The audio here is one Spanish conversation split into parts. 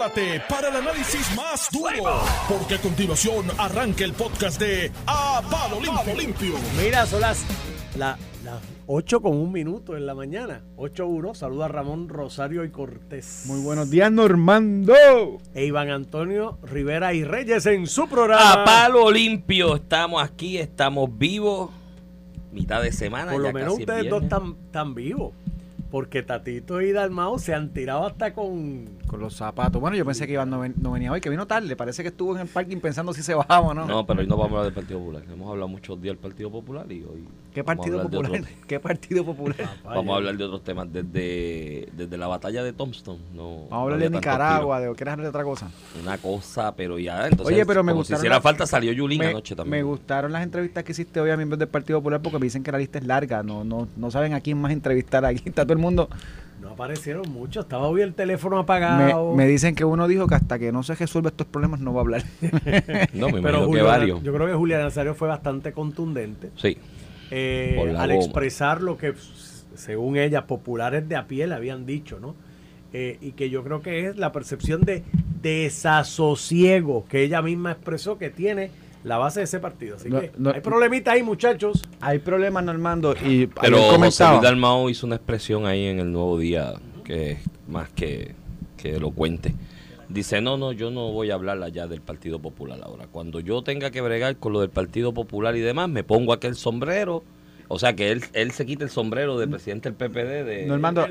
prepárate para el análisis más duro, porque a continuación arranca el podcast de A Palo Limpio. Mira, son las, la- las 8 con un minuto en la mañana. 8-1. Saluda a Ramón Rosario y Cortés. Muy buenos días, Normando. E Iván Antonio Rivera y Reyes en su programa. A palo limpio, estamos aquí, estamos vivos. Mitad de semana. Por lo ya menos casi es ustedes dos están, están vivos. Porque Tatito y Dalmao se han tirado hasta con. Con los zapatos. Bueno, yo pensé que Iván no, ven- no venía hoy, que vino tarde. Parece que estuvo en el parking pensando si se bajaba o no. No, pero hoy no vamos a hablar del Partido Popular. Hemos hablado muchos días del Partido Popular y hoy. ¿Qué vamos a partido hablar de popular? otros- ¿Qué partido popular? vamos a hablar de otros temas desde, desde la batalla de Tombstone. No, Vamos a hablar no de Nicaragua, de ¿quieres hablar de otra cosa? Una cosa, pero ya. Entonces, Oye, pero me como si gustaron hiciera las- falta, salió Yulín Me, anoche también. me gustaron las entrevistas que hiciste hoy a miembros del Partido Popular porque me dicen que la lista es larga. No, no, no saben a quién más entrevistar aquí. Está todo el mundo. No aparecieron muchos. Estaba hoy el teléfono Me, apagado. me dicen que uno dijo que hasta que no se resuelva estos problemas no va a hablar. No, me Pero que Julio- varios. yo creo que Julián Nazario fue bastante contundente. Sí. eh, al expresar lo que, según ella, populares de a pie le habían dicho, ¿no? Eh, y que yo creo que es la percepción de desasosiego que ella misma expresó que tiene la base de ese partido. Así No, que no- hay problemita ahí, muchos. Hay problemas, Normando. Y Pero José Luis Dalmao hizo una expresión ahí en el Nuevo Día que es más que, que elocuente. Dice, no, no, yo no voy a hablar allá del Partido Popular ahora. Cuando yo tenga que bregar con lo del Partido Popular y demás, me pongo aquel sombrero. O sea, que él, él se quita el sombrero de presidente del PPD. De, Normando,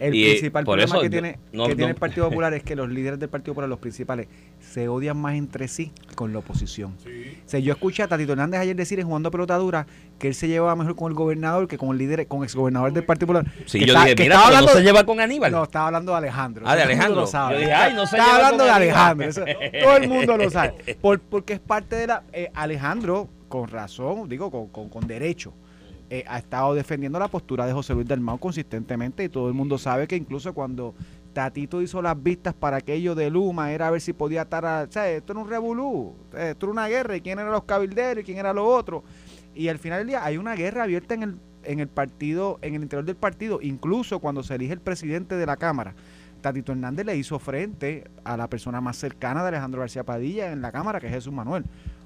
el Y, eh, principal por problema eso que tiene, no, que tiene no. el Partido Popular es que los líderes del Partido Popular, los principales, se odian más entre sí que con la oposición. O sea, yo escuché a Tatito Hernández ayer decir en Jugando Pelotadura que él se llevaba mejor con el gobernador que con el líder, con el exgobernador del Partido Popular. Sí, Que yo está- dije, que mira, estaba pero no hablando- se lleva con Aníbal. No, estaba hablando de Alejandro. Ah, de Alejandro. lo sabe. Yo dije, ay, no se Estaba lleva hablando con de. Alejandro. eso- todo el mundo lo sabe. Por- porque es parte de la... eh, Alejandro, con razón, digo, con, con- con derecho, eh, ha estado defendiendo la postura de José Luis Dalmau consistentemente y todo el mundo sabe que incluso cuando Tatito hizo las vistas para aquello de Luma era a ver si podía atar a... O sea, esto era un revolú, esto era una guerra y quién eran los cabilderos y quién era lo otro. Y al final del día hay una guerra abierta en el, en el partido, en el interior del partido, incluso cuando se elige el presidente de la Cámara. Tatito Hernández le hizo frente a la persona más cercana de Alejandro García Padilla en la Cámara, que es Jesús Manuel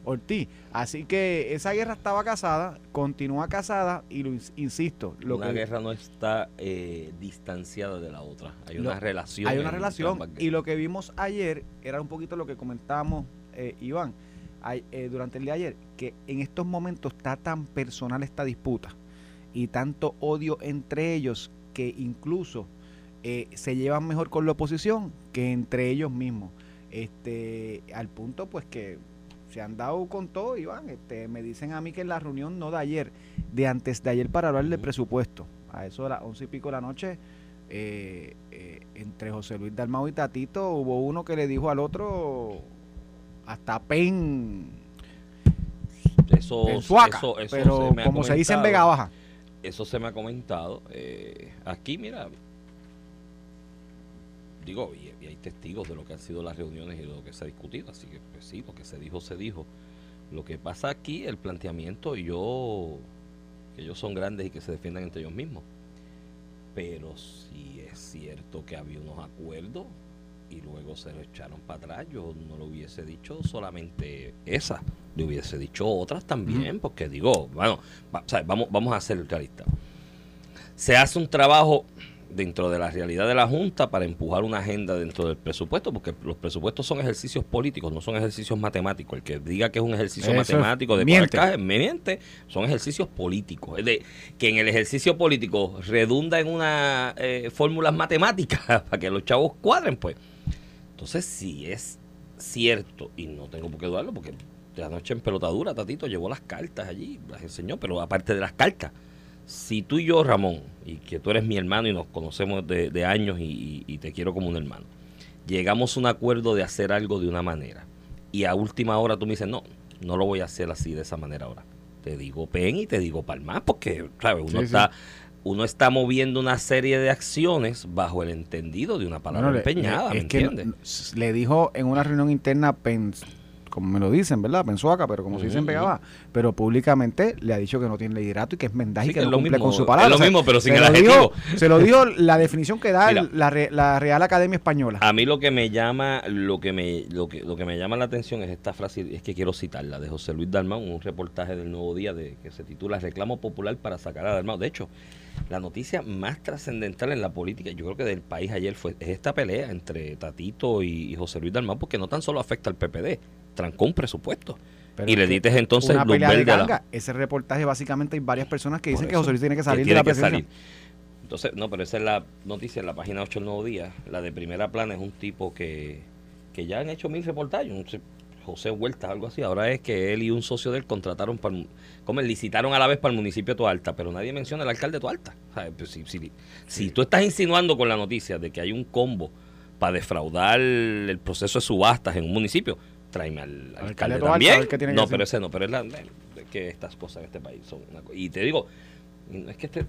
Ortiz. Así que esa guerra estaba casada, continúa casada y lo ins- insisto, lo una que guerra no está eh, distanciada de la otra. Hay Lo- una relación. hay una relación y lo que vimos ayer era un poquito lo que comentábamos eh, Iván eh, durante el día de ayer, que en estos momentos está tan personal esta disputa y tanto odio entre ellos que incluso eh, se llevan mejor con la oposición que entre ellos mismos. Este, al punto pues que se han dado con todo, Iván. Este, me dicen a mí que en la reunión no de ayer, de antes de ayer para hablar de presupuesto, a eso de las once y pico de la noche, eh, eh, entre José Luis Dalmau y Tatito, hubo uno que le dijo al otro hasta pen, Eso, pen suaca, eso- eso pero como se dice en. Vega Baja. Eso se me ha comentado. eh, aquí, mira, digo, y, y hay testigos de lo que han sido las reuniones y de lo que se ha discutido, así que, pues sí, lo que se dijo, se dijo. Lo que pasa aquí, el planteamiento, y yo, que ellos son grandes y que se defiendan entre ellos mismos. Pero si es cierto que había unos acuerdos y luego se lo echaron para atrás, yo no lo hubiese dicho solamente esa, le hubiese dicho otras también, porque digo, bueno, va- o sea, vamos, vamos a ser realistas. Se hace un trabajo dentro de la realidad de la Junta para empujar una agenda dentro del presupuesto, porque los presupuestos son ejercicios políticos, no son ejercicios matemáticos. El que diga que es un ejercicio Eso matemático de miente. me miente, son ejercicios políticos. Es de que en el ejercicio político redunda en unas eh, fórmulas matemáticas para que los chavos cuadren, pues. Entonces, si es cierto, y no tengo por qué dudarlo, porque de anoche en pelotadura, Tatito llevó las cartas allí, las enseñó, pero aparte de las cartas, si tú y yo, Ramón, y que tú eres mi hermano y nos conocemos de, de años y, te quiero como un hermano, llegamos a un acuerdo de hacer algo de una manera, y a última hora tú me dices, no, no lo voy a hacer así de esa manera ahora. Te digo pen y te digo palmar, porque, ¿sabes? Uno Sí, sí. está... Uno está moviendo una serie de acciones bajo el entendido de una palabra Bueno, empeñada, ¿me entiendes? no- le dijo en una reunión interna pen como me lo dicen, ¿verdad? Pensó acá, pero como se dice en Vega Baja, pero públicamente le ha dicho que no tiene liderato y que es mendaje Sí, y que que no es lo cumple mismo, con su es palabra. lo O sea, mismo, pero sin se el lo dijo- adjetivo. se lo dio la definición que da Mira. el- la Real Academia Española. A mí lo que me llama, lo que me, lo que, lo que me llama la atención es esta frase, es que quiero citarla, de José Luis Dalmau, un reportaje del Nuevo Día de, que se titula Reclamo Popular para sacar a Dalmau. De hecho, la noticia más trascendental en la política, yo creo que del país ayer fue es esta pelea entre Tatito y, y José Luis Dalmau, porque no tan solo afecta al PPD, trancó un presupuesto. Pero y le dices entonces una pelea de la- ganga. Ese reportaje básicamente hay varias personas que dicen que José Luis tiene que salir tiene de la que presidencia. salir. Entonces, no, pero esa es la noticia en la página 8 del Nuevo Día. La de primera plana es un tipo que, que ya han hecho mil reportajes. un José Huerta, algo así. Ahora es que él y un socio de él contrataron, para, como licitaron a la vez para el municipio de Toalta, pero nadie menciona al alcalde de Toalta. Pues, si, si- si tú estás insinuando con la noticia de que hay un combo para defraudar el proceso de subastas en un municipio, tráeme al, Al alcalde, alcalde también. no, pero ese no, pero es la, es que estas cosas en este país son una co- Y te digo, es que esté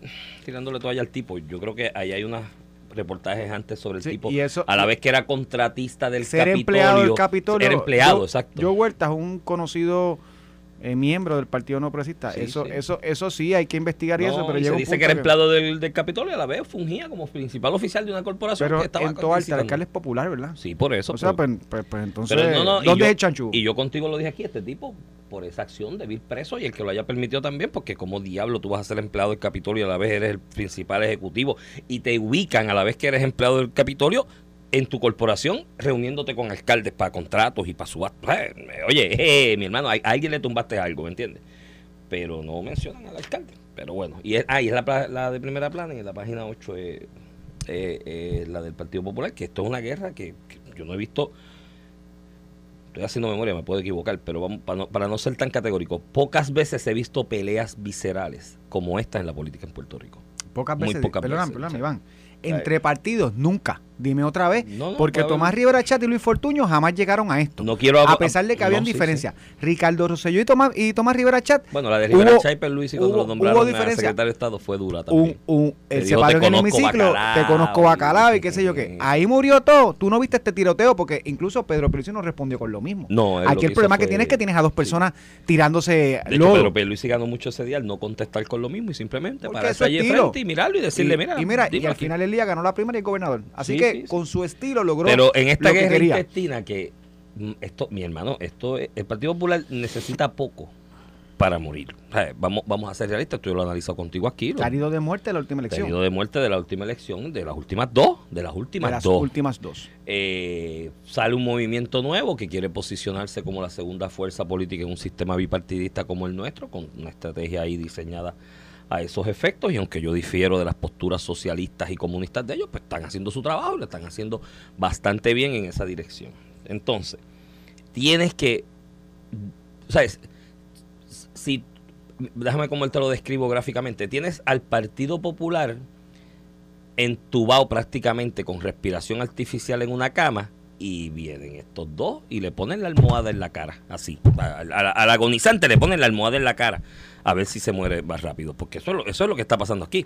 tirándole toalla al tipo, yo creo que ahí hay unos reportajes antes sobre el Sí, tipo, y eso- a la vez que era contratista del ser Capitolio. empleado del Capitolio. Era empleado, Yo- exacto. Joe Huerta es un conocido eh, miembro del Partido No Progresista. Sí, eso, sí. eso, eso sí, hay que investigar y No, eso, pero y llega se un dice punto que era que- empleado del, del Capitolio y a la vez fungía como principal oficial de una corporación Pero que estaba en Toalta, el visitando. alcalde es popular, ¿verdad? Sí, por eso. o sea, pues, pues- pues entonces, no, no, ¿dónde yo- es el chanchu? Y yo contigo lo dije aquí, este tipo, por esa acción de ir preso y el que lo haya permitido también, porque como diablo tú vas a ser empleado del Capitolio y a la vez eres el principal ejecutivo y te ubican a la vez que eres empleado del Capitolio en tu corporación reuniéndote con alcaldes para contratos y para subastas. Eh, Oye, eh, mi hermano, a, alguien le tumbaste algo, ¿me entiendes? Pero no mencionan al alcalde. Pero bueno, y es, ah, y es la, la de primera plana y en la página 8 es, eh, eh, la del Partido Popular, que esto es una guerra que yo no he visto estoy haciendo memoria, me puedo equivocar, pero vamos, para, no, para no ser tan categórico, pocas veces he visto peleas viscerales como esta en la política en Puerto Rico. Pocas muy veces, pocas perdóname, veces, perdóname. Iván. Entre partidos, nunca. Dime otra vez. No, no, porque Tomás Rivera Chat y Luis Fortuño jamás llegaron a esto. No quiero a pesar de que habían sí, diferencias. Ricardo Rosselló y Tomás, y Tomás Rivera Chat. Bueno, la de Rivera Hubo- Chaiper Luis y cuando hubo- lo nombraron a secretario de Estado fue dura un, también. un, él se dijo, paró "Te en el hemiciclo, bacalao", te conozco bacalao y qué sé yo qué. Ahí murió todo. Tú no viste este tiroteo porque incluso Pedro Pierluisi no respondió con lo mismo. No, Aquí que el problema que tienes es que tienes a dos sí. personas tirándose De hecho. Pedro Pierluisi ganó mucho ese día al no contestar con lo mismo y simplemente su allí frente y mirarlo y decirle, mira, y mira, y al aquí". final del día ganó la primera y el gobernador. Así Sí, que sí, sí. con su estilo logró Pero en esta que guerra quería. intestina que mm, esto, mi hermano, esto es- el Partido Popular necesita poco para morir. O sea, vamos, vamos a ser realistas, tú lo analizado contigo aquí. Lo, de muerte en la última elección. herido de muerte de la última elección, de las últimas dos, de las de últimas las dos. últimas dos. Eh, sale un movimiento nuevo que quiere posicionarse como la segunda fuerza política en un sistema bipartidista como el nuestro, con una estrategia ahí diseñada a esos efectos y aunque yo difiero de las posturas socialistas y comunistas de ellos, pues están haciendo su trabajo lo están haciendo bastante bien en esa dirección. Entonces, tienes que, ¿sabes? Si, déjame cómo te lo describo gráficamente, tienes al Partido Popular entubado prácticamente con respiración artificial en una cama y vienen estos dos y le ponen la almohada en la cara, así. Al agonizante le ponen la almohada en la cara a ver si se muere más rápido, porque eso es lo, eso es lo que está pasando aquí.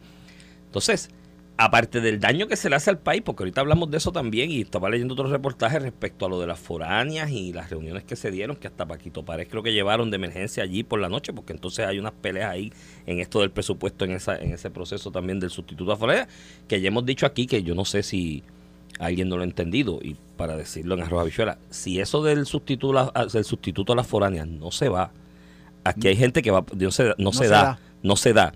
Entonces, aparte del daño que se le hace al país, porque ahorita hablamos de eso también y estaba leyendo otros reportajes respecto a lo de las foráneas y las reuniones que se dieron, que hasta Paquito Párez creo que llevaron de emergencia allí por la noche, porque entonces hay unas peleas ahí en esto del presupuesto, en, esa, en ese proceso también del sustituto a foránea, que ya hemos dicho aquí que yo no sé si alguien no lo ha entendido y para decirlo en arroz habichuela, si eso del sustituto, del sustituto a las foráneas no se va, aquí hay gente que va, no se, no se se da, da. no se da,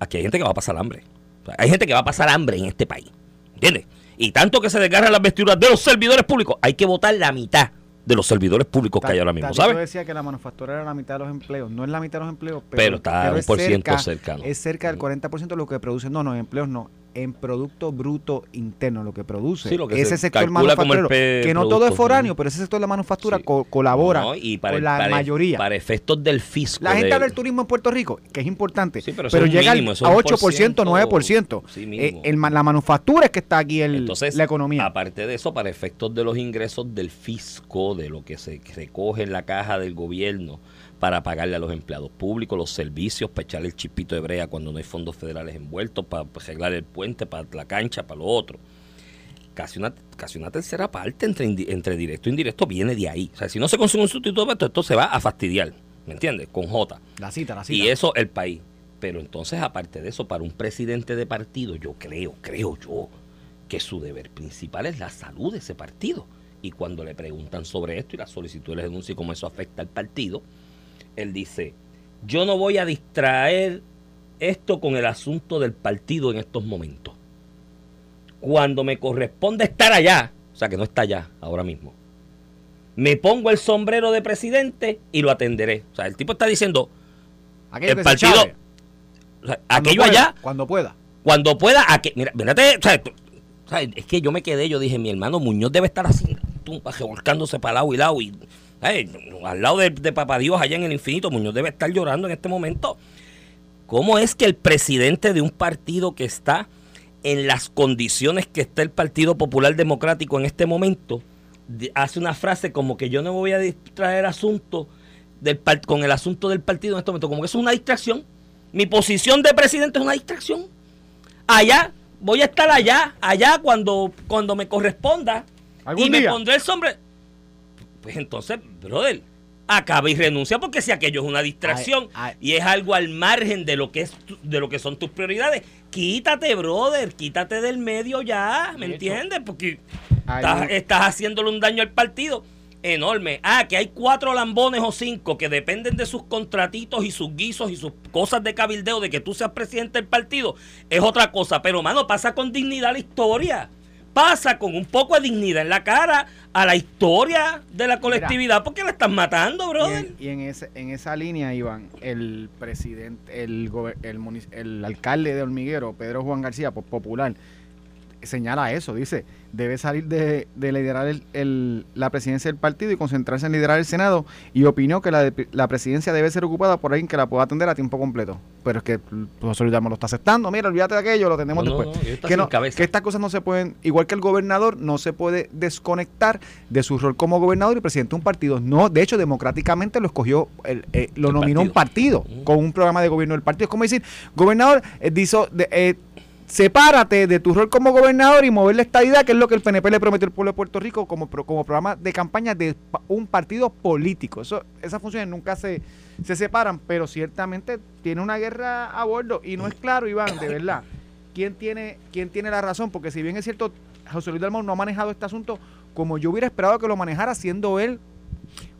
aquí hay gente que va a pasar hambre. O sea, hay gente que va a pasar hambre en este país. ¿Entiendes? Y tanto que se desgarran las vestiduras de los servidores públicos, hay que votar la mitad de los servidores públicos que hay ahora mismo, ¿sabes? decía que la manufactura era la mitad de los empleos. No es la mitad de los empleos, pero, Pero está un por ciento cerca- cercano. Es cerca del 40% de lo que produce. No, no, empleos no. En Producto Bruto Interno, lo que produce. Sí, lo que ese se sector manufacturero. Que no todo es foráneo, sí. pero ese sector de la manufactura Sí. co- colabora No, y para con la para- mayoría. Para efectos del fisco. La gente habla del turismo en Puerto Rico, que es importante, pero pero, llega al- mínimo, a un 8%, 9%. Sí, Eh, el la manufactura es que está aquí el, Entonces, la economía. aparte de eso, para efectos de los ingresos del fisco, de lo que se recoge en la caja del gobierno para pagarle a los empleados públicos, los servicios, para echarle el chipito de brea cuando no hay fondos federales envueltos, para arreglar el puente, para la cancha, para lo otro. casi una, casi una tercera parte entre, entre directo e indirecto viene de ahí. O sea, si no se consigue un sustituto, pues, esto se va a fastidiar, ¿me entiendes? Con J. La cita, la cita. Y eso el país. Pero entonces, aparte de eso, para un presidente de partido, yo creo, creo yo, que su deber principal es la salud de ese partido. Y cuando le preguntan sobre esto y la solicitud de denuncia y cómo eso afecta al partido, él dice, yo no voy a distraer esto con el asunto del partido en estos momentos. Cuando me corresponde estar allá, o sea que no está allá ahora mismo, me pongo el sombrero de presidente y lo atenderé. O sea, el tipo está diciendo, Aquello el partido, o sea, aquello pueda, allá, Cuando pueda. cuando pueda, mira, mírate, o sea, tú- o sea, es que yo me quedé, yo dije, mi hermano Muñoz debe estar así, tum, revolcándose para lado y lado, y ay, al lado de, de Papá Dios allá en el infinito, Muñoz debe estar llorando en este momento. ¿Cómo es que el presidente de un partido que está en las condiciones que está el Partido Popular Democrático en este momento, hace una frase como que yo no me voy a distraer asunto del con el asunto del partido en este momento, como que eso es una distracción. Mi posición de presidente es una distracción. Allá, voy a estar allá, allá cuando, cuando me corresponda. ¿Algún y me pondré el sombrero. Pues entonces, brother, acaba y renuncia porque si aquello es una distracción Ay, ay. y es algo al margen de lo que es tu- de lo que son tus prioridades, quítate, brother, quítate del medio ya, ¿me entiendes? Porque estás, estás haciéndole un daño al partido enorme. Ah, que hay cuatro lambones o cinco que dependen de sus contratitos y sus guisos y sus cosas de cabildeo de que tú seas presidente del partido, es otra cosa. Pero, mano, pasa con dignidad la historia. Pasa con un poco de dignidad en la cara a la historia de la colectividad porque la están matando, Y brother. en, y en ese, en esa línea, Iván, el presidente, el, el, el alcalde de Hormiguero, Pedro Juan García, po- popular, señala eso, dice, debe salir de, de liderar el- el- la presidencia del partido y concentrarse en liderar el Senado y opinó que la, de- la presidencia debe ser ocupada por alguien que la pueda atender a tiempo completo. Pero es que José Luis Dalmau lo está aceptando, mira, olvídate de aquello, lo tenemos No, después. no, que, no- que estas cosas no se pueden, igual que el gobernador, no se puede desconectar de su rol como gobernador y presidente de un partido. No, de hecho, democráticamente lo escogió, el- eh, lo El nominó un partido Ujú. con un programa de gobierno del partido. Es como decir, gobernador, eh, de- eh, sepárate de tu rol como gobernador y mover la estadidad, que es lo que el PNP le prometió al pueblo de Puerto Rico como, como programa de campaña de un partido político. Esas funciones nunca se, se separan, pero ciertamente tiene una guerra a bordo y no es claro, Iván, de verdad, quién tiene, quién tiene la razón, porque si bien es cierto, José Luis Dalmau no ha manejado este asunto como yo hubiera esperado que lo manejara, siendo él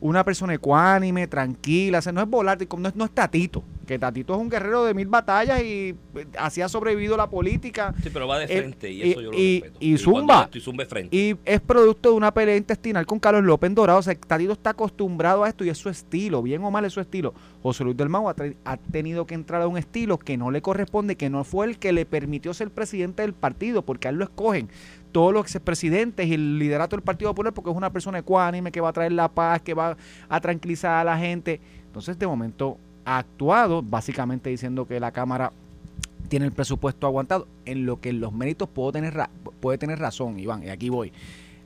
una persona ecuánime, tranquila, o sea, no es volar, no es, no es Tatito, que Tatito es un guerrero de mil batallas y eh, así ha sobrevivido la política Sí, pero va de Eh, frente y y- eso yo lo y- respeto. y zumba. estoy zumba frente. y es producto de una pelea intestinal con Carlos López Dorado, o sea, Tatito está acostumbrado a esto y es su estilo, bien o mal es su estilo. José Luis del Mau ha tenido que entrar a un estilo que no le corresponde, que no fue el que le permitió ser presidente del partido, porque a él lo escogen todos los expresidentes y el liderato del Partido Popular porque es una persona ecuánime que va a traer la paz, que va a tranquilizar a la gente. Entonces, de momento, ha actuado básicamente diciendo que la Cámara tiene el presupuesto aguantado, en lo que los méritos puedo tener puede tener razón, Iván, y aquí voy.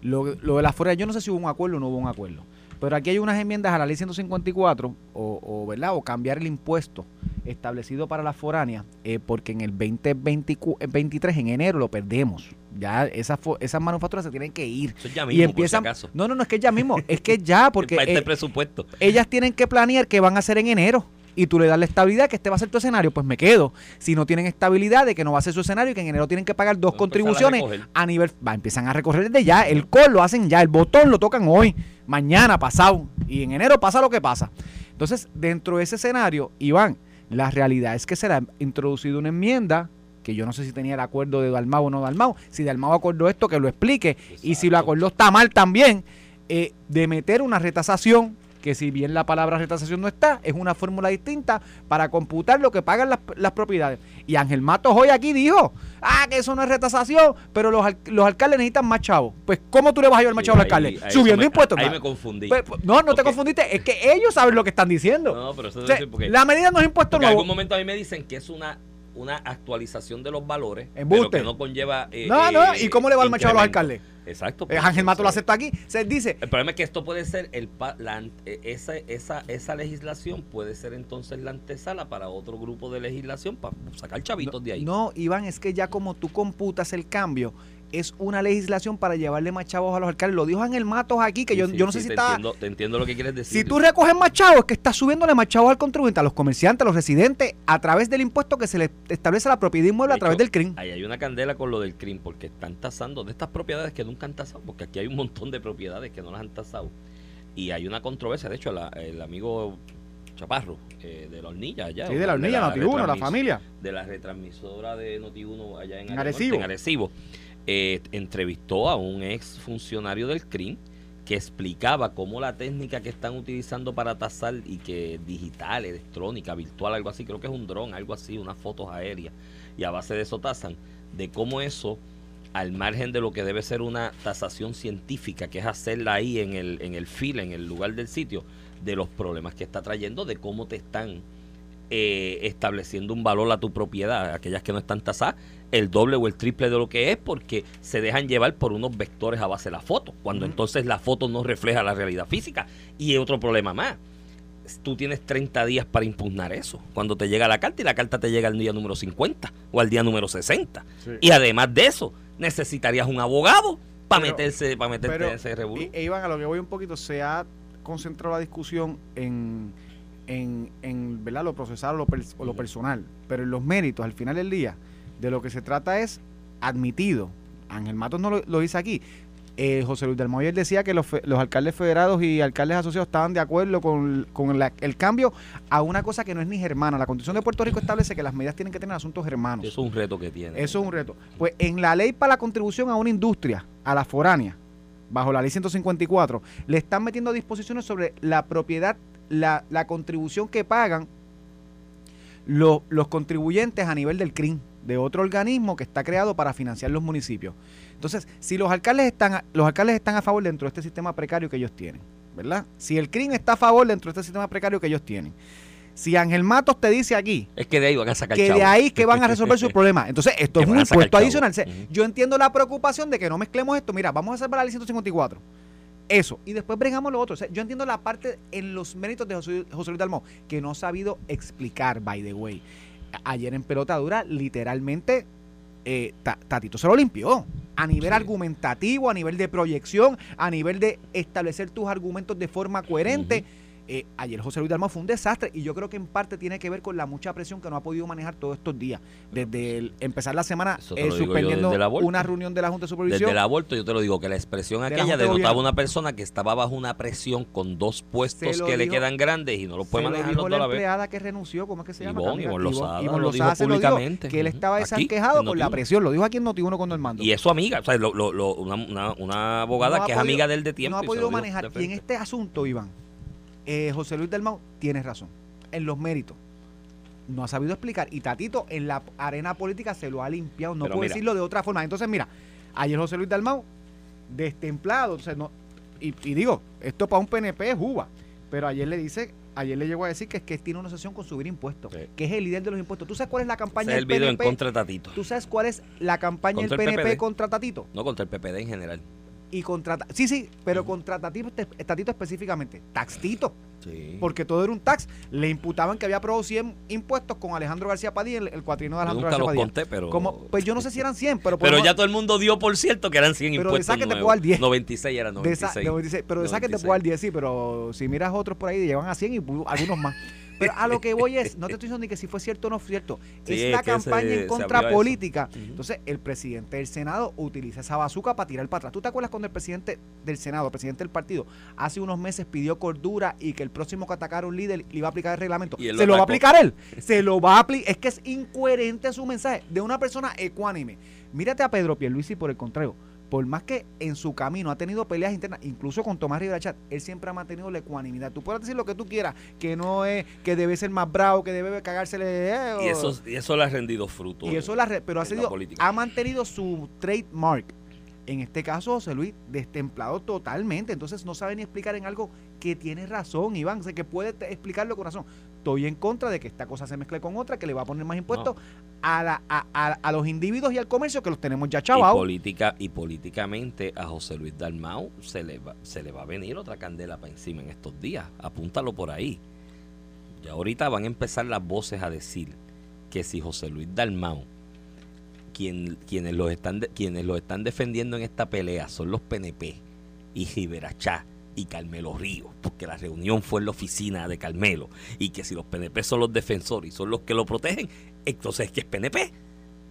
Lo, lo de las foras, yo no sé si hubo un acuerdo o no hubo un acuerdo, pero aquí hay unas enmiendas a la ley 154, o, o, ¿verdad? o cambiar el impuesto establecido para las foráneas, eh, porque en el 2023, en enero, lo perdemos. Ya esas, esas manufacturas se tienen que ir. Eso es ya Y mismo, empiezan. por si acaso. No, no, no, es que ya mismo, es que ya, porque Para este eh, presupuesto. ellas tienen que planear qué van a hacer en enero. Y tú le das la estabilidad que este va a ser tu escenario, pues me quedo. Si no tienen estabilidad de que no va a ser su escenario y que en enero tienen que pagar dos a a contribuciones a nivel. Va, empiezan a recorrer desde ya. El call lo hacen ya. El botón lo tocan hoy, mañana, pasado. Y en enero pasa lo que pasa. Entonces, dentro de ese escenario, Iván, la realidad es que se le ha introducido una enmienda que yo no sé si tenía el acuerdo de Dalmau o no Dalmau. Si Dalmau acordó esto, que lo explique. Y si lo acordó está mal también, eh, de meter una retasación, que si bien la palabra retasación no está, es una fórmula distinta para computar lo que pagan las, las propiedades. Y Ángel Matos hoy aquí dijo, ah, que eso no es retasación, pero los, los alcaldes necesitan más chavos. Pues, ¿cómo tú le vas a llevar más Sí, chavos al ahí- alcalde? ahí Subiendo me- impuestos. Ahí No. me confundí. Pues, pues, no, no te confundiste, es que ellos saben lo que están diciendo. No, pero eso O es sea, porque, la medida no es impuesto porque en nuevo. algún momento a mí me dicen que es una una actualización de los valores, Embuste. pero que no conlleva... eh, No, eh, no, ¿y cómo le va al machado a los alcaldes? Exacto. Eh, pues, Ángel Mato lo acepta aquí. Se dice, El problema es que esto puede ser, el la eh, esa, esa, esa legislación puede ser entonces la antesala para otro grupo de legislación para sacar chavitos de ahí. No, Iván, es que ya como tú computas el cambio, es una legislación para llevarle más chavos a los alcaldes. Lo dijo Ángel Matos aquí, que yo, Sí, yo no sí, sé si te está... Entiendo, te entiendo lo que quieres decir. Si tú recoges más chavos, es que estás subiéndole más chavos al contribuyente, a los comerciantes, a los residentes, a través del impuesto que se le establece a la propiedad inmueble De a través hecho, del CRIM. Ahí hay una candela con lo del CRIM, porque están tasando de estas propiedades que nunca han tasado, porque aquí hay un montón de propiedades que no las han tasado. Y hay una controversia, de hecho, la- el amigo Chaparro, eh, de la hornilla allá. Sí, de la hornilla, Noti1, la retransmis- familia. De la retransmisora de Noti1 allá en, Arecibo. en Arecibo, eh, entrevistó a un ex funcionario del CRIM que explicaba cómo la técnica que están utilizando para tasar y que digital, electrónica, virtual, algo así, creo que es un dron, algo así, unas fotos aéreas, y a base de eso tasan, de cómo eso, al margen de lo que debe ser una tasación científica, que es hacerla ahí en el, en el fil, en el lugar del sitio, de los problemas que está trayendo, de cómo te están eh, estableciendo un valor a tu propiedad, aquellas que no están tasadas, el doble o el triple de lo que es, porque se dejan llevar por unos vectores a base de la foto, cuando entonces la foto no refleja la realidad física. Y otro problema más, tú tienes 30 días para impugnar eso, cuando te llega la carta y la carta te llega al día número 50 o al día número 60. Y además de eso, necesitaría un abogado para meterse, para meterte Pero, en ese y- e Iván, a lo que voy un poquito, se ha concentrado la discusión en, en, en ¿verdad? lo procesal o lo, o lo personal, pero en los méritos, al final del día, de lo que se trata es admitido. Ángel Matos no lo, lo dice aquí. Eh, José Luis del Moyer decía que los, los alcaldes federados y alcaldes asociados estaban de acuerdo con, con la- el cambio a una cosa que no es ni germana. La Constitución de Puerto Rico establece que las medidas tienen que tener asuntos hermanos. Eso es un reto que tiene. Eso es un reto. Pues en la ley para la contribución a una industria, a la foránea, bajo la ley 154, le están metiendo disposiciones sobre la propiedad, la, la contribución que pagan lo- los contribuyentes a nivel del CRIM, de otro organismo que está creado para financiar los municipios. Entonces, si los alcaldes están, a- los alcaldes están a favor dentro de este sistema precario que ellos tienen, ¿verdad? Si el CRIM está a favor dentro de este sistema precario que ellos tienen, si Ángel Matos te dice aquí Es que de ahí van a sacar que chavo. de ahí que van a resolver sus problemas. Entonces, esto Que es un impuesto adicional. Yo entiendo la preocupación de que no mezclemos esto. Mira, vamos a salvar la ley 154. Eso. Y después bregamos lo otro. O sea, yo entiendo la parte en los méritos de José, José Luis Dalmau, que no ha sabido explicar, by the way. Ayer en pelota dura, literalmente, eh, Ta- Tatito se lo limpió. A nivel Sí. argumentativo, a nivel de proyección, a nivel de establecer tus argumentos de forma coherente. Eh, ayer José Luis Dalmau fue un desastre y yo creo que en parte tiene que ver con la mucha presión que no ha podido manejar todos estos días. Desde el- empezar la semana eh, suspendiendo la una reunión de la Junta de Supervisión. Desde el aborto, yo te lo digo, que la expresión aquella de denotaba una persona que estaba bajo una presión con dos puestos que le quedan grandes y no lo puede manejar los la vez. empleada que renunció, ¿cómo es que se llama? Ivonne? Ivonne Lozada, Ivonne lo dijo lo públicamente. que él estaba desanquejado con la Noti1. presión. Lo dijo aquí en Noti1 con Normando. Y es su amiga, o sea, lo- lo- lo- una, una- una abogada No que es amiga de él de tiempo. No ha podido manejar. Y en este asunto, Iván, eh, José Luis Dalmau tiene razón. En los méritos. No ha sabido explicar. Y Tatito en la arena política se lo ha limpiado. No Pero puedo mira. decirlo de otra forma. Entonces, mira, ayer José Luis Dalmau, destemplado. Entonces, no, y, y digo, esto para un PNP es uva. Pero ayer le dice, ayer le llegó a decir que es que tiene una obsesión con subir impuestos. Sí. Que es el líder de los impuestos. ¿Tú sabes cuál es la Ese campaña el del en PNP? contra Tatito. ¿Tú sabes cuál es la campaña del el PNP PPD. contra Tatito? No contra el PPD en general. Y contra Ta- sí, sí, pero contra Tatito, Tatito específicamente, Taxtito, Sí. porque todo era un tax. Le imputaban que había aprobado 100 impuestos con Alejandro García Padilla, el, el cuatrino de Alejandro nunca los García Padilla. conté, pero. Como, pues yo no sé si eran 100, pero Pero ya todo el mundo dio por cierto que eran 100 Pero de impuestos. saque te nuevos. puedo dar 10. 96 eran de 96. esa- de 96, pero de saque te 96. puedo dar 10, sí, pero si miras otros por ahí llevan a 100 y algunos más. Pero a lo que voy es, no te estoy diciendo ni que si fue cierto o no fue cierto, Sí, es la se- campaña se en contra política. Entonces, el presidente del Senado utiliza esa bazuca para tirar para atrás. ¿Tú te acuerdas cuando el presidente del Senado, el presidente del partido, hace unos meses pidió cordura y que el próximo que atacara a un líder le iba a aplicar el reglamento? Él lo Se lo va a aplicar él. Se lo va a aplicar. Es que es incoherente su mensaje de una persona ecuánime. Mírate a Pedro Pierluisi por el contrario. Por más que en su camino ha tenido peleas internas, incluso con Tomás Rivera Chat, él siempre ha mantenido la ecuanimidad. Tú puedes decir lo que tú quieras, que no es, que debe ser más bravo, que debe cagársele. eh, Y eso, y eso le ha rendido fruto. y eso la re- pero ha, sido- ha mantenido su trademark. En este caso, José Luis, destemplado totalmente. Entonces no sabe ni explicar en algo que tiene razón, Iván. O sea, que puede explicarlo con razón. Estoy en contra de que esta cosa se mezcle con otra, que le va a poner más impuestos a, la- a, a- a los individuos y al comercio que los tenemos ya y, chavados. política, y políticamente a José Luis Dalmau se le, va, se le va a venir otra candela para encima en estos días. Apúntalo por ahí. Ya ahorita van a empezar las voces a decir que si José Luis Dalmau quien, quienes, los están de- quienes los están defendiendo en esta pelea son los PNP y Giberachá y Carmelo Ríos, porque la reunión fue en la oficina de Carmelo y que si los PNP son los defensores y son los que lo protegen, entonces es que es PNP.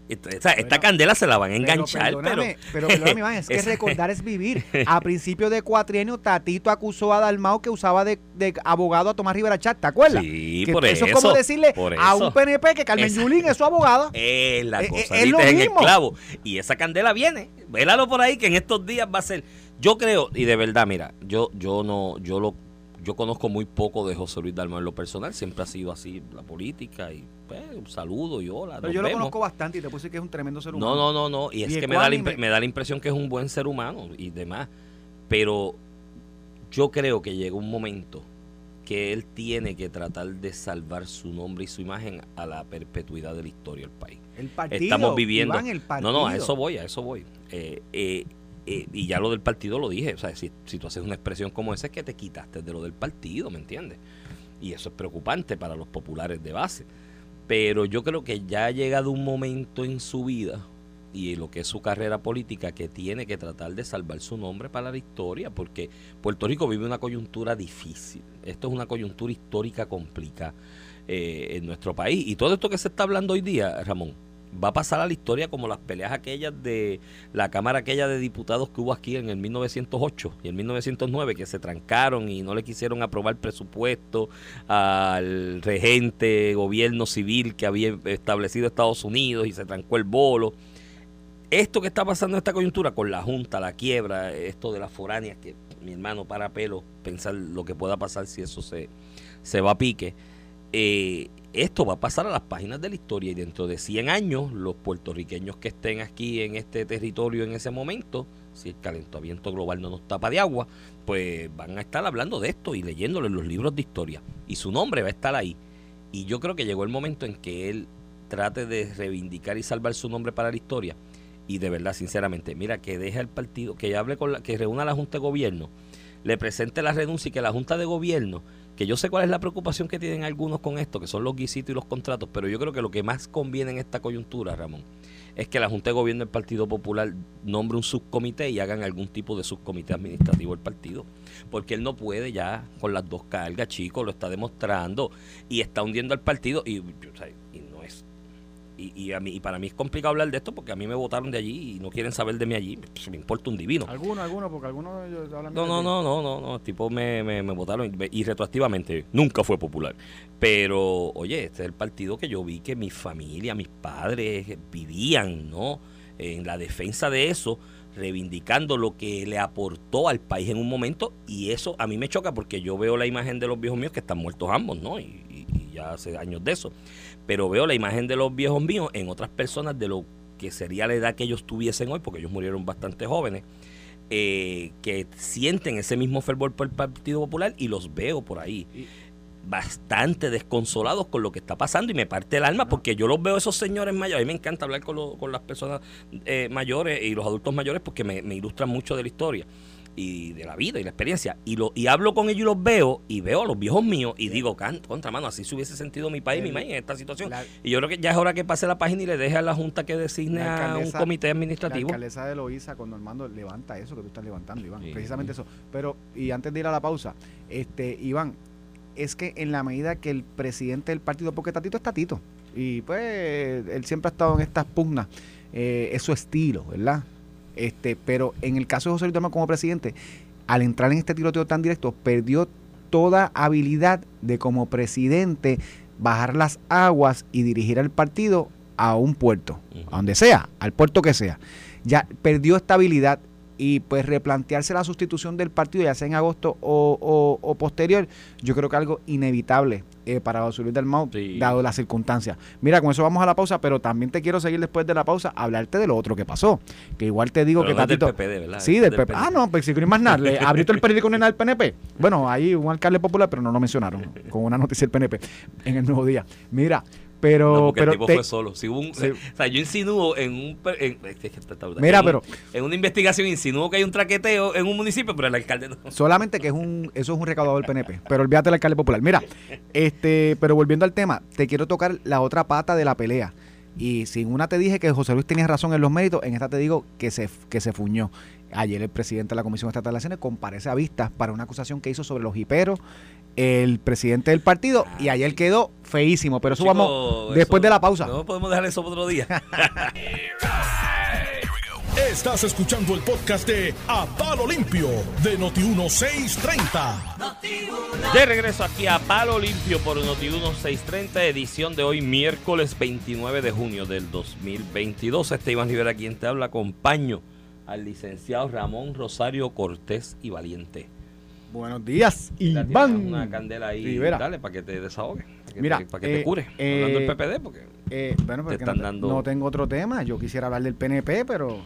Entonces, esta candela se la van a enganchar, pero, perdóname, pero, Iván, es que recordar es vivir. A principio de cuatrienio, Tatito acusó a Dalmao que usaba de, de abogado a Tomás Rivera Chat, ¿te acuerdas? Sí, Que por eso, eso. es como decirle a un PNP que Carmen Esa- Yulín es su abogada. Es la Eh, cosa, eh, es lo en el mismo. clavo. Y esa candela viene. Vélalo por ahí que en estos días va a ser. Yo creo, y de verdad, mira, yo, yo no, yo lo, yo conozco muy poco de José Luis Dalmau en lo personal. Siempre ha sido así la política y pues, un saludo y hola. Pero yo lo conozco bastante y te puse que es un tremendo ser humano. No, no, no, no. Y es que me da, la me da la impresión que es un buen ser humano y demás. Pero yo creo que llega un momento que él tiene que tratar de salvar su nombre y su imagen a la perpetuidad de la historia del país. El partido. Estamos viviendo. Iván, el no, partido. no, a eso voy, a eso voy. Eh, eh, eh, y ya lo del partido lo dije. O sea, si, si tú haces una expresión como esa, es que te quitaste de lo del partido, ¿me entiendes? Y eso es preocupante para los populares de base. Pero yo creo que ya ha llegado un momento en su vida y en lo que es su carrera política que tiene que tratar de salvar su nombre para la historia, porque Puerto Rico vive una coyuntura difícil. Esto es una coyuntura histórica complicada eh, en nuestro país. Y todo esto que se está hablando hoy día, Ramón, va a pasar a la historia como las peleas aquellas de la Cámara aquella de Diputados que hubo aquí en el 1908 y en 1909 que se trancaron y no le quisieron aprobar presupuesto al regente gobierno civil que había establecido Estados Unidos y se trancó el bolo. Esto que está pasando en esta coyuntura con la Junta, la quiebra, esto de las foráneas, que mi hermano para pelo pensar lo que pueda pasar si eso se, se va a pique. Eh, esto va a pasar a las páginas de la historia y dentro de 100 años los puertorriqueños que estén aquí en este territorio en ese momento, si el calentamiento global no nos tapa de agua, pues van a estar hablando de esto y leyéndolo en los libros de historia. Y su nombre va a estar ahí. Y yo creo que llegó el momento en que él trate de reivindicar y salvar su nombre para la historia. Y de verdad, sinceramente, mira, que deje el partido, que hable con la, que reúna a la Junta de Gobierno, le presente la renuncia y que la Junta de Gobierno, que yo sé cuál es la preocupación que tienen algunos con esto, que son los guisitos y los contratos, pero yo creo que lo que más conviene en esta coyuntura, Ramón, es que la Junta de Gobierno del Partido Popular nombre un subcomité y hagan algún tipo de subcomité administrativo del partido. Porque él no puede ya con las dos cargas, chicos, lo está demostrando y está hundiendo al partido y, o sea. Y, y a mí, y para mí es complicado hablar de esto porque a mí me votaron de allí y no quieren saber de mí allí. Pues, me importa un divino. Algunos, algunos, porque algunos ellos hablan No, de- no, no, no, no, no, tipo me, me, me votaron y, y retroactivamente nunca fue popular. Pero, oye, este es el partido que yo vi que mi familia, mis padres vivían, ¿no? En la defensa de eso, reivindicando lo que le aportó al país en un momento y eso a mí me choca porque yo veo la imagen de los viejos míos que están muertos ambos, ¿no? Y ya hace años de eso. Pero veo la imagen de los viejos míos en otras personas de lo que sería la edad que ellos tuviesen hoy, porque ellos murieron bastante jóvenes eh, que sienten ese mismo fervor por el Partido Popular y los veo por ahí Y- bastante desconsolados con lo que está pasando y me parte el alma porque yo los veo esos señores mayores. A mí me encanta hablar con, lo- con las personas eh, mayores y los adultos mayores porque me, me ilustran mucho de la historia y de la vida y la experiencia. Y lo y hablo con ellos y los veo y veo a los viejos míos y digo, "Can- contra mano, así se hubiese sentido mi país, mi El- maíz en esta situación. la- y yo creo que ya es hora que pase la página y le deje a la Junta que designe La a un comité La administrativo. alcaldesa de Loíza, cuando Armando levanta eso que tú estás levantando, Iván. Sí. Precisamente eso. Pero, y antes de ir a la pausa, este, Iván, es que en la medida que el presidente del partido, porque Tatito es Tatito, y pues él siempre ha estado en estas pugnas, eh, es su estilo, ¿verdad? Este, pero en el caso de José Luis Dalmau como presidente, al entrar en este tiroteo tan directo, perdió toda habilidad de como presidente bajar las aguas y dirigir al partido a un puerto, a donde sea, al puerto que sea. Ya perdió estabilidad y pues replantearse la sustitución del partido, ya sea en agosto o, o- o posterior, yo creo que algo inevitable eh, para José Luis Dalmau, Sí. dado las circunstancias. Mira, con eso vamos a la pausa, pero también te quiero seguir después de la pausa, hablarte de lo otro que pasó. Que igual te digo Pero que no es del Tatito... PPD, ¿verdad? Sí, Es del del PP. Ah, no, pues si quieres más nada. Le abrió el periódico en el PNP. Bueno, ahí un alcalde popular, pero no lo mencionaron. Con una noticia del PNP en el nuevo día. Mira, pero. No, pero el tipo te- fue solo. Si hubo un- Sí. O sea, yo insinúo en un. en- Mira, en pero- En una investigación insinúo que hay un traqueteo en un municipio, pero el alcalde no. Solamente que es un, eso es un recaudador del PNP. Pero olvídate del alcalde popular. Mira, este, pero volviendo al tema, te quiero tocar la otra pata de la pelea. Y si en una te dije que José Luis tenía razón en los méritos, en esta te digo que se, que se fuñó. Ayer el presidente de la Comisión Estatal de Elecciones comparece a vistas para una acusación que hizo sobre los hiperos el presidente del partido y ayer quedó feísimo. Pero eso Chico, vamos después eso- de la pausa. No podemos dejar eso para otro día. Estás escuchando el podcast de A Palo Limpio de Noti1630. De regreso aquí a Palo Limpio por Noti1 630, edición de hoy, miércoles 29 de junio del 2022. Este Iván Rivera, quien te habla, acompaño al licenciado Ramón Rosario Cortés y Valiente. Buenos días, Iván. Una candela ahí, Rivera. dale, para que te para que, Mira, te, para que te eh, cures. eh, Hablando del PPD, porque Eh, bueno, porque están no, dando- no tengo otro tema. Yo quisiera hablar del PNP, pero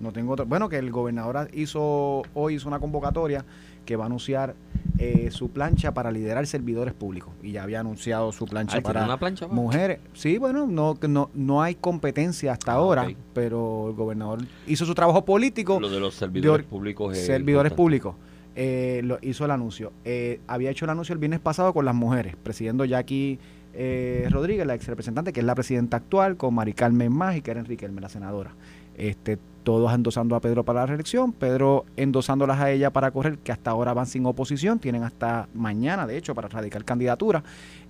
no tengo otro. Bueno, que el gobernador hizo hoy hizo una convocatoria que va a anunciar eh, su plancha para liderar servidores públicos. Y ya había anunciado su plancha Ah, ¿tiene para una plancha mujeres. Sí, bueno, no, no, no hay competencia hasta Ah, ahora, pero el gobernador hizo su trabajo político lo de los servidores or- públicos es servidores importante. públicos. Eh, lo, hizo el anuncio. Eh, había hecho el anuncio el viernes pasado con las mujeres, presidiendo Jackie eh, Rodríguez, la ex representante, que es la presidenta actual, con Mari Carmen Más y Karen Riquelme, la senadora. Este, todos endosando a Pedro para la reelección, Pedro endosándolas a ella para correr, que hasta ahora van sin oposición, tienen hasta mañana, de hecho, para radicar candidatura.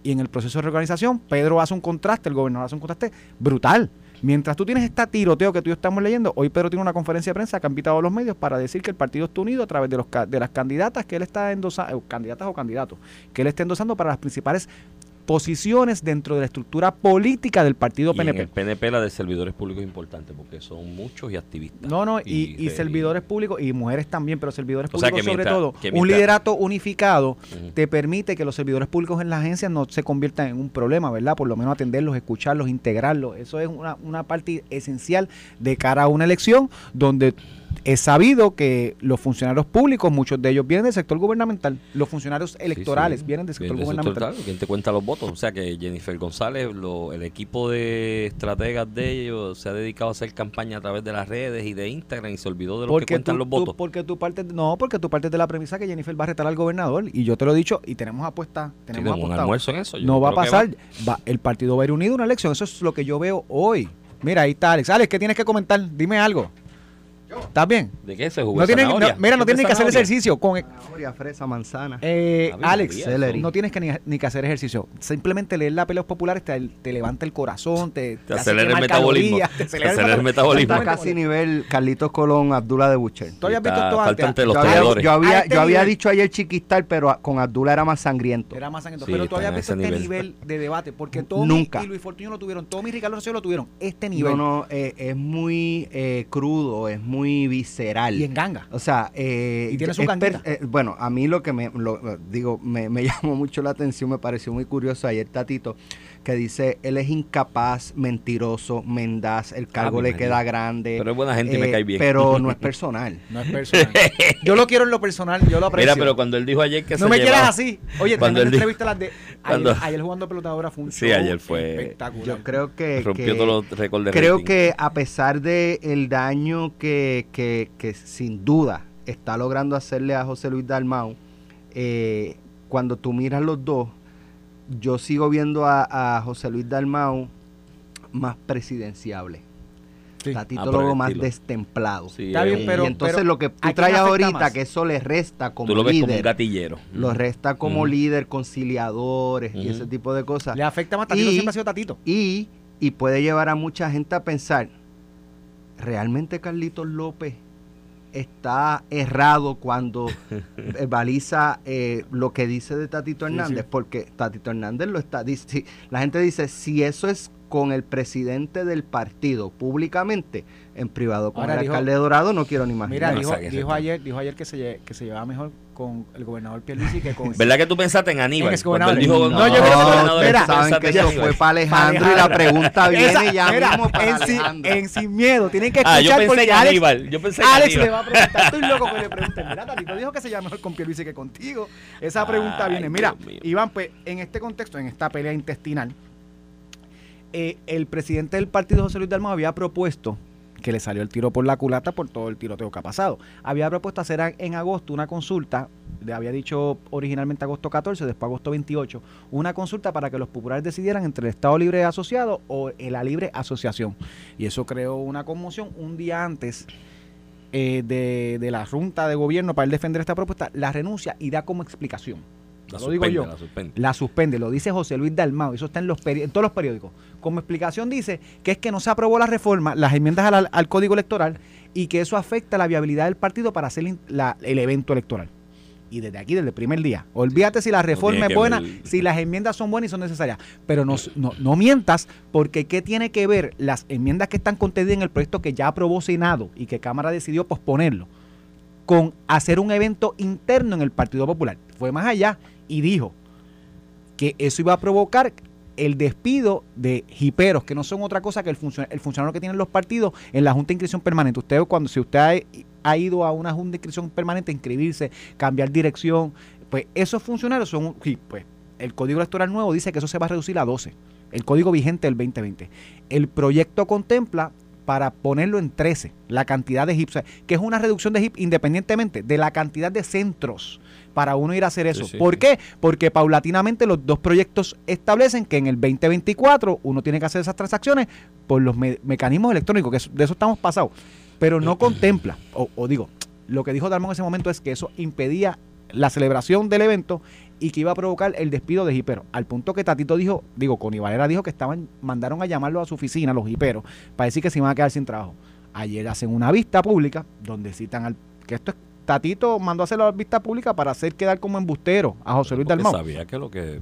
Y en el proceso de reorganización, Pedro hace un contraste, el gobernador hace un contraste brutal. Mientras tú tienes este tiroteo que tú y yo estamos leyendo, hoy Pedro tiene una conferencia de prensa que han invitado a los medios para decir que el partido está unido a través de, los, de las candidatas que él está endosando, candidatas o candidatos, que él está endosando para las principales posiciones dentro de la estructura política del partido Y en PNP. el PNP la de servidores públicos es importante porque son muchos y activistas. No, no, y, y y- servidores públicos y mujeres también, pero servidores O públicos sobre mientras- todo. Un liderato unificado te permite que los servidores públicos en las agencias no se conviertan en un problema, ¿verdad? Por lo menos atenderlos, escucharlos, integrarlos. Eso es una, una parte esencial de cara a una elección donde es sabido que los funcionarios públicos, muchos de ellos vienen del sector gubernamental. Los funcionarios electorales Sí, sí. vienen del sector gubernamental. ¿Quién te cuenta los votos? O sea que Jennifer González, lo- el equipo de estrategas de ellos se ha dedicado a hacer campaña a través de las redes y de Instagram y se olvidó de los que cuentan tú- los tú- votos. porque tú partes, no, porque tú partes de la premisa que Jennifer va a retar al gobernador y yo te lo he dicho y tenemos apuesta, Sí, tenemos tengo un almuerzo en eso. yo no va a pasar. Va- el partido va a ir unido a una elección. Eso es lo que yo veo hoy. Mira, ahí está Alex. Alex, ¿qué tienes que comentar? Dime algo. ¿Estás bien? ¿De qué se jugó? No zanahoria? mira, no ¿Qué tienes que hacer ejercicio. Con, Zanahoria, fresa, manzana. eh, Ave Alex, no tienes que ni, ni que hacer ejercicio. Simplemente leer las peleas populares te, te levanta el corazón, te, Te hace acelera el metabolismo. calorías, te Te acelera el acelera el metabolismo. Está casi nivel Carlitos Colón, Abdullah de Butcher. ¿Tú habías visto esto faltan antes? los yo había, yo había, este yo había dicho ayer chiquistar, pero con Abdullah era más sangriento. Era más sangriento. Sí, pero tú habías a visto este nivel. nivel de debate, porque Tommy Nunca. y Luis Fortuño lo tuvieron, Tommy y Ricardo Rosselló lo tuvieron, este nivel. No, no, eh, es muy eh, crudo, es muy visceral. Y en ganga. O sea, eh, Y tiene su eh, bueno, a mí lo que me, lo- digo, me, me llamó mucho la atención, me pareció muy curioso ayer Tatito, que dice, él es incapaz, mentiroso, mendaz, el cargo mi le queda grande. Pero es buena gente y me eh, cae bien. Pero no es personal. No es personal. yo lo quiero en lo personal, yo lo aprecio. Mira, pero cuando él dijo ayer que no se me llevaba- quieras así. Oye, Cuando él dijo- entrevista las de ayer, cuando- ayer jugando pelotadora fue un Sí, ayer fue- espectacular. Yo creo que... Rompió que- todos los récords de Creo rating. que a pesar de el daño que, que, que sin duda está logrando hacerle a José Luis Dalmau, eh, cuando tú miras los dos, yo sigo viendo a, a José Luis Dalmau más presidenciable. Sí. Tatito Ah, lo por el veo más destemplado. Sí, Está es bien, pero- y entonces lo que tú ¿a quién traes ahorita, más? que eso le resta como tú lo ves como un líder, gatillero. lo resta como líder, conciliadores y ese tipo de cosas. Le afecta más Tatito, Y- siempre ha sido Tatito. Y, y puede llevar a mucha gente a pensar, ¿realmente Carlitos López está errado cuando eh, baliza eh, lo que dice de Tatito Hernández? sí. Porque Tatito Hernández lo está... dice- la gente dice, si eso es con el presidente del partido públicamente, en privado con Ahora el dijo- alcalde de Dorado, no quiero ni Mira, imaginar. no, dijo, dijo ayer, dijo ayer que se, que se llevaba mejor con el gobernador Pierluisi que con ¿Verdad que tú pensaste en Aníbal? En Cuando él dijo, No, yo creo que- gobernador, mira, saben que eso fue para Alejandro y la pregunta viene Esa- ya mira, mismo para en, sin, Alejandro. en Sin Miedo. Tienen que escuchar Ah, yo pensé porque en Alex, Aníbal. Yo pensé en Alex Aníbal. le va a preguntar. Estoy loco que le pregunten. Mira, Tatito dijo que se llama mejor con Pierluisi que contigo. Esa pregunta Ay, viene. Mira. Iván, pues en este contexto, en esta pelea intestinal, eh, el presidente del partido, José Luis Dalmau, había propuesto que le salió el tiro por la culata por todo el tiroteo que ha pasado. Había propuesto hacer en agosto una consulta, le había dicho originalmente agosto 14, después agosto 28, una consulta para que los populares decidieran entre el Estado Libre Asociado o la Libre Asociación. Y eso creó una conmoción un día antes eh, de, de la Junta de Gobierno para él defender esta propuesta, la renuncia y da como explicación la lo digo yo. La suspende. la suspende. lo dice José Luis Dalmao, eso está en, los en todos los periódicos. Como explicación dice que es que no se aprobó la reforma, las enmiendas al, Código Electoral y que eso afecta la viabilidad del partido para hacer el evento electoral. Y desde aquí, desde el primer día, olvídate si la reforma es buena, si las enmiendas son buenas y son necesarias, pero no, no, mientas porque ¿qué tiene que ver las enmiendas que están contenidas en el proyecto que ya aprobó Senado y que Cámara decidió posponerlo? con hacer un evento interno en el Partido Popular. Fue más allá y dijo que eso iba a provocar el despido de jiperos, que no son otra cosa que el, el funcionario que tienen los partidos en la Junta de Inscripción Permanente. Usted, cuando si usted ha, ido a una Junta de Inscripción Permanente, inscribirse, cambiar dirección, pues esos funcionarios son, pues el Código Electoral nuevo dice que eso se va a reducir a 12, el código vigente del 2020. El proyecto contempla para ponerlo en 13, la cantidad de HIP, que es una reducción de HIP independientemente de la cantidad de centros para uno ir a hacer eso. ¿Por qué? Porque paulatinamente los dos proyectos establecen que en el 2024 uno tiene que hacer esas transacciones por los mecanismos electrónicos, que de eso estamos pasados, pero no contempla, o, digo, lo que dijo Dalmón en ese momento es que eso impedía la celebración del evento y que iba a provocar el despido de jiperos. Al punto que Tatito dijo, digo, Connie Valera dijo que estaban, mandaron a llamarlo a su oficina, los jiperos, para decir que se iban a quedar sin trabajo. Ayer hacen una vista pública donde citan al, que esto es Tatito mandó a hacer la vista pública para hacer quedar como embustero a José Luis Dalmau. sabía que lo que...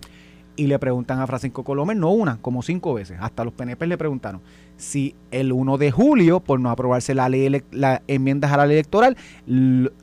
Y le preguntan a Francisco Colomer, no una, como cinco veces. Hasta los PNP le preguntaron si el 1 de julio, por no aprobarse la ley, las enmiendas a la ley electoral,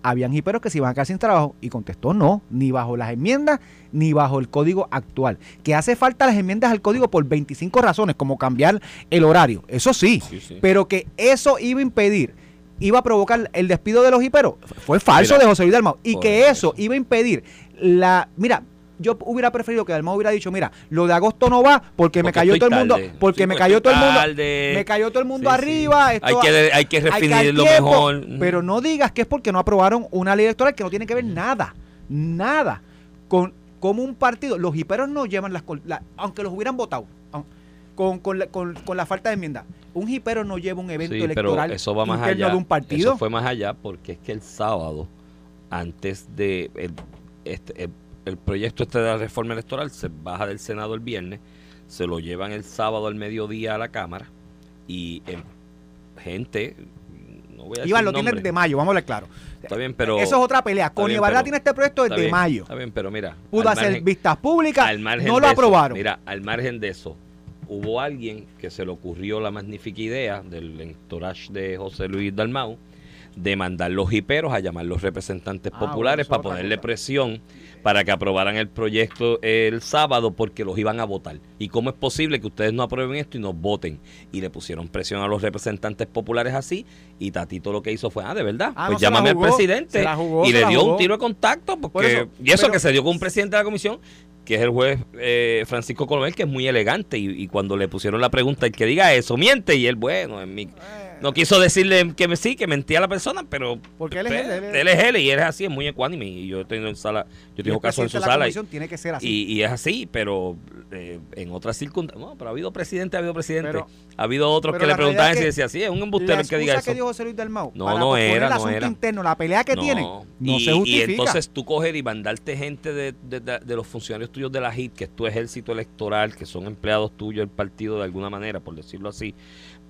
habían hiperos que se iban a quedar sin trabajo. Y contestó no, ni bajo las enmiendas, ni bajo el código actual. Que hace falta las enmiendas al código por 25 razones, como cambiar el horario. Eso sí. pero que eso iba a impedir iba a provocar el despido de los hiperos. Fue falso de José Luis Dalmau. Y que eso iba a impedir la. Mira, yo hubiera preferido que Dalmau hubiera dicho, mira, lo de agosto no va porque, me cayó todo el mundo, porque me cayó todo el mundo, me cayó todo el mundo arriba. hay que hay que refinir mejor. Pero no digas que es porque no aprobaron una ley electoral que no tiene que ver nada, nada con como un partido. Los hiperos no llevan las, aunque los hubieran votado, con, con, la, con, la falta de enmienda. Un jipero no lleva un evento electoral eso va más allá, de un partido. Eso fue más allá porque es que el sábado, antes de el, este, el, proyecto este de la reforma electoral, se baja del Senado el viernes, se lo llevan el sábado al mediodía a la Cámara y gente... No voy a Iván, lo tiene de mayo, vamos a hablar claro. Está bien, pero. Eso es otra pelea. Con Ibarra tiene este proyecto desde mayo. Está bien, pero mira. Pudo hacer vistas públicas, no lo aprobaron. mira, al margen de eso, hubo alguien que se le ocurrió la magnífica idea del entourage de José Luis Dalmau de mandar los hiperos a llamar los representantes ah, populares para ponerle presión para que aprobaran el proyecto el sábado porque los iban a votar. ¿Y cómo es posible que ustedes no aprueben esto y nos voten? Y le pusieron presión a los representantes populares así y Tatito lo que hizo fue, ah, de verdad, ah, pues llámame al presidente y le dio un tiro de contacto porque y eso que se dio con un presidente de la comisión que es el juez eh, Francisco Colomel, que es muy elegante. Y, cuando le pusieron la pregunta, el que diga eso, miente. Y él, bueno, en mi. No quiso decirle que me, sí, que mentía a la persona, pero. Porque él es él. Él es él y él es así, es muy ecuánime. Y yo tengo en sala, yo tengo caso en su sala. Y, tiene que ser así. Y, es así, pero eh, en otras circunstancias. No, pero ha habido presidente, ha habido presidente. ha habido otros que le preguntaban si decía, sí, es un embustero el que diga eso. que dijo José Luis No, no era, no era. interno, la pelea que tiene, no y, se justifica. Y entonces tú coger y mandarte gente de, de, de, los funcionarios tuyos de la HIT, que tu ejército electoral, que son empleados tuyos del partido de alguna manera, por decirlo así,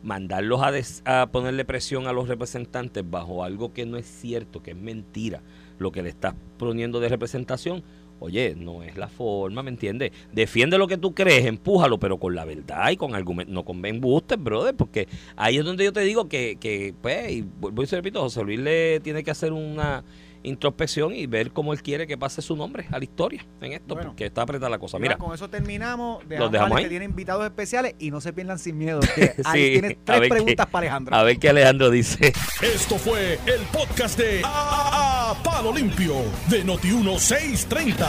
mandarlos a, a ponerle presión a los representantes bajo algo que no es cierto, que es mentira, lo que le estás poniendo de representación, oye, no es la forma, ¿me entiendes? Defiende lo que tú crees, empújalo, pero con la verdad y con argumentos, no con embustes, brother, porque ahí es donde yo te digo que, que pues, y vuelvo y se repito, José Luis le tiene que hacer una introspección y ver cómo él quiere que pase su nombre a la historia en esto, porque está apretada la cosa. Mira, con eso terminamos. Los dejamos ahí. que tiene invitados especiales y no se pierdan sin miedo. ahí tiene tres preguntas para Alejandro. A ver qué Alejandro dice. Esto fue el podcast de a, Palo Limpio de Noti1630.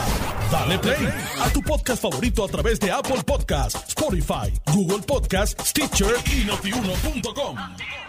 Dale play a tu podcast favorito a través de Apple Podcasts, Spotify, Google Podcasts, Stitcher y notiuno.com.